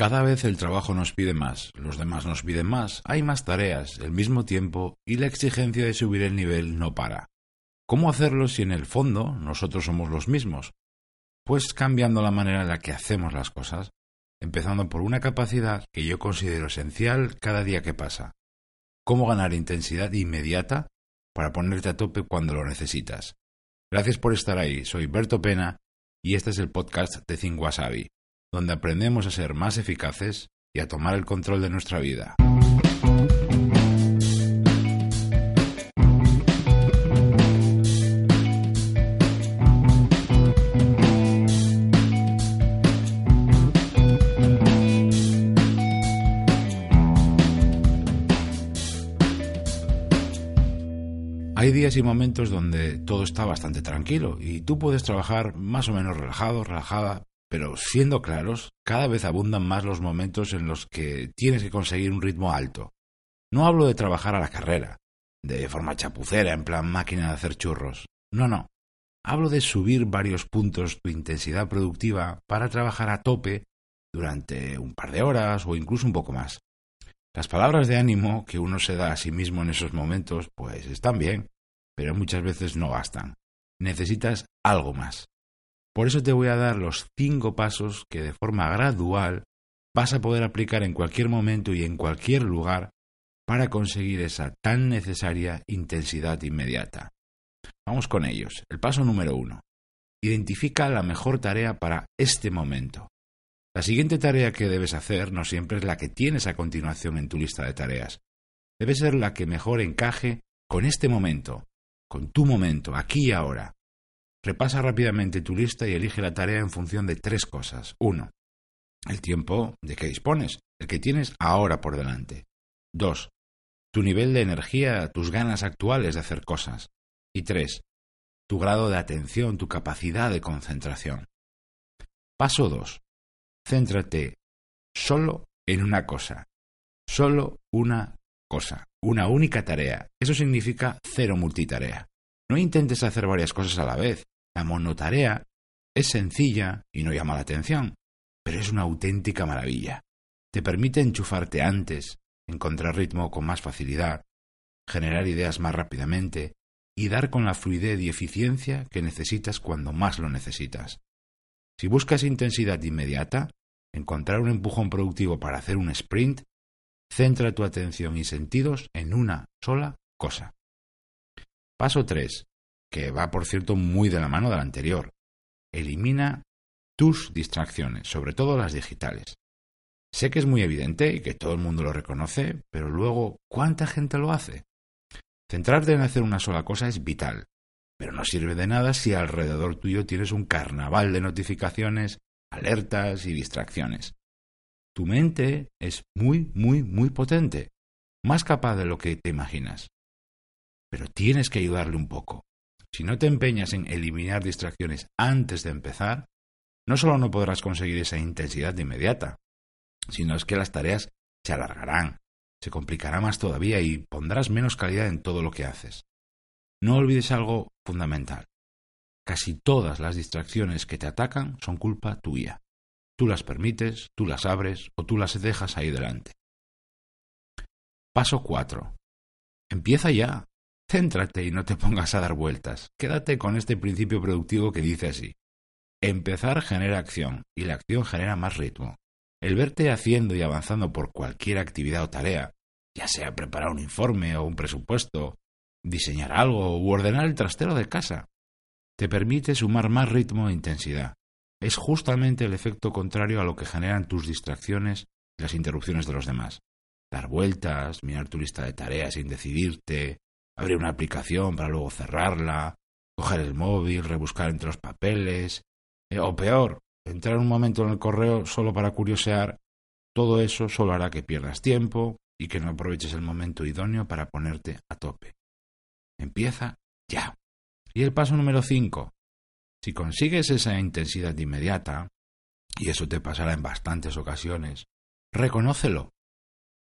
Cada vez el trabajo nos pide más, los demás nos piden más, hay más tareas, el mismo tiempo y la exigencia de subir el nivel no para. ¿Cómo hacerlo si en el fondo nosotros somos los mismos? Pues cambiando la manera en la que hacemos las cosas, empezando por una capacidad que yo considero esencial cada día que pasa. Cómo ganar intensidad inmediata para ponerte a tope cuando lo necesitas. Gracias por estar ahí, soy Berto Pena y este es el podcast de Think Wasabi donde aprendemos a ser más eficaces y a tomar el control de nuestra vida. Hay días y momentos donde todo está bastante tranquilo y tú puedes trabajar más o menos relajado, relajada, pero siendo claros, cada vez abundan más los momentos en los que tienes que conseguir un ritmo alto. No hablo de trabajar a la carrera, de forma chapucera, en plan máquina de hacer churros. No, no. Hablo de subir varios puntos tu intensidad productiva para trabajar a tope durante un par de horas o incluso un poco más. Las palabras de ánimo que uno se da a sí mismo en esos momentos, pues están bien, pero muchas veces no bastan. Necesitas algo más. Por eso te voy a dar los cinco pasos que de forma gradual vas a poder aplicar en cualquier momento y en cualquier lugar para conseguir esa tan necesaria intensidad inmediata. Vamos con ellos. El paso número uno. Identifica la mejor tarea para este momento. La siguiente tarea que debes hacer no siempre es la que tienes a continuación en tu lista de tareas. Debe ser la que mejor encaje con este momento, con tu momento, aquí y ahora. Repasa rápidamente tu lista y elige la tarea en función de tres cosas. Uno, el tiempo de que dispones, el que tienes ahora por delante. Dos, tu nivel de energía, tus ganas actuales de hacer cosas. Y tres, tu grado de atención, tu capacidad de concentración. Paso dos, céntrate solo en una cosa. Solo una cosa. Una única tarea. Eso significa cero multitarea. No intentes hacer varias cosas a la vez. La monotarea es sencilla y no llama la atención, pero es una auténtica maravilla. Te permite enchufarte antes, encontrar ritmo con más facilidad, generar ideas más rápidamente y dar con la fluidez y eficiencia que necesitas cuando más lo necesitas. Si buscas intensidad inmediata, encontrar un empujón productivo para hacer un sprint, centra tu atención y sentidos en una sola cosa. Paso 3. Que va, por cierto, muy de la mano del anterior. Elimina tus distracciones, sobre todo las digitales. Sé que es muy evidente y que todo el mundo lo reconoce, pero luego, ¿cuánta gente lo hace? Centrarte en hacer una sola cosa es vital, pero no sirve de nada si alrededor tuyo tienes un carnaval de notificaciones, alertas y distracciones. Tu mente es muy, muy, muy potente, más capaz de lo que te imaginas pero tienes que ayudarle un poco. Si no te empeñas en eliminar distracciones antes de empezar, no solo no podrás conseguir esa intensidad de inmediata, sino es que las tareas se alargarán, se complicará más todavía y pondrás menos calidad en todo lo que haces. No olvides algo fundamental. Casi todas las distracciones que te atacan son culpa tuya. Tú las permites, tú las abres o tú las dejas ahí delante. Paso 4. Empieza ya. Céntrate y no te pongas a dar vueltas. Quédate con este principio productivo que dice así. Empezar genera acción y la acción genera más ritmo. El verte haciendo y avanzando por cualquier actividad o tarea, ya sea preparar un informe o un presupuesto, diseñar algo u ordenar el trastero de casa, te permite sumar más ritmo e intensidad. Es justamente el efecto contrario a lo que generan tus distracciones y las interrupciones de los demás. Dar vueltas, mirar tu lista de tareas sin decidirte, abrir una aplicación para luego cerrarla, coger el móvil, rebuscar entre los papeles, eh, o peor, entrar un momento en el correo solo para curiosear, todo eso solo hará que pierdas tiempo y que no aproveches el momento idóneo para ponerte a tope. Empieza ya. Y el paso número 5. Si consigues esa intensidad inmediata, y eso te pasará en bastantes ocasiones, reconócelo.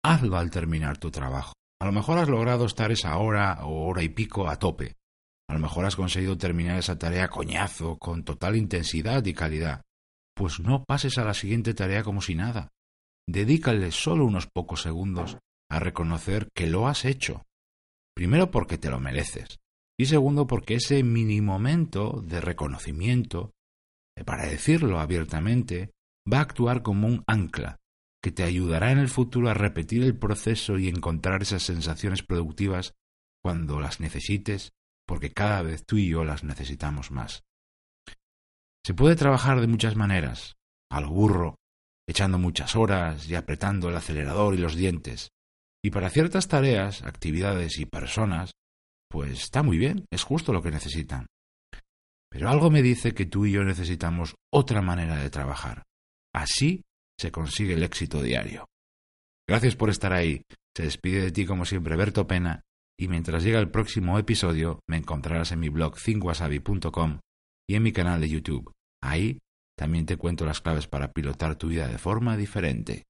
Hazlo al terminar tu trabajo. A lo mejor has logrado estar esa hora o hora y pico a tope. A lo mejor has conseguido terminar esa tarea coñazo, con total intensidad y calidad. Pues no pases a la siguiente tarea como si nada. dedícale solo unos pocos segundos a reconocer que lo has hecho. Primero porque te lo mereces y segundo porque ese mini momento de reconocimiento, eh, para decirlo abiertamente, va a actuar como un ancla que te ayudará en el futuro a repetir el proceso y encontrar esas sensaciones productivas cuando las necesites, porque cada vez tú y yo las necesitamos más. Se puede trabajar de muchas maneras, al burro, echando muchas horas y apretando el acelerador y los dientes. Y para ciertas tareas, actividades y personas, pues está muy bien, es justo lo que necesitan. Pero algo me dice que tú y yo necesitamos otra manera de trabajar. Así se consigue el éxito diario. Gracias por estar ahí. Se despide de ti como siempre Berto Pena y mientras llega el próximo episodio me encontrarás en mi blog thinkwasabi.com y en mi canal de YouTube. Ahí también te cuento las claves para pilotar tu vida de forma diferente.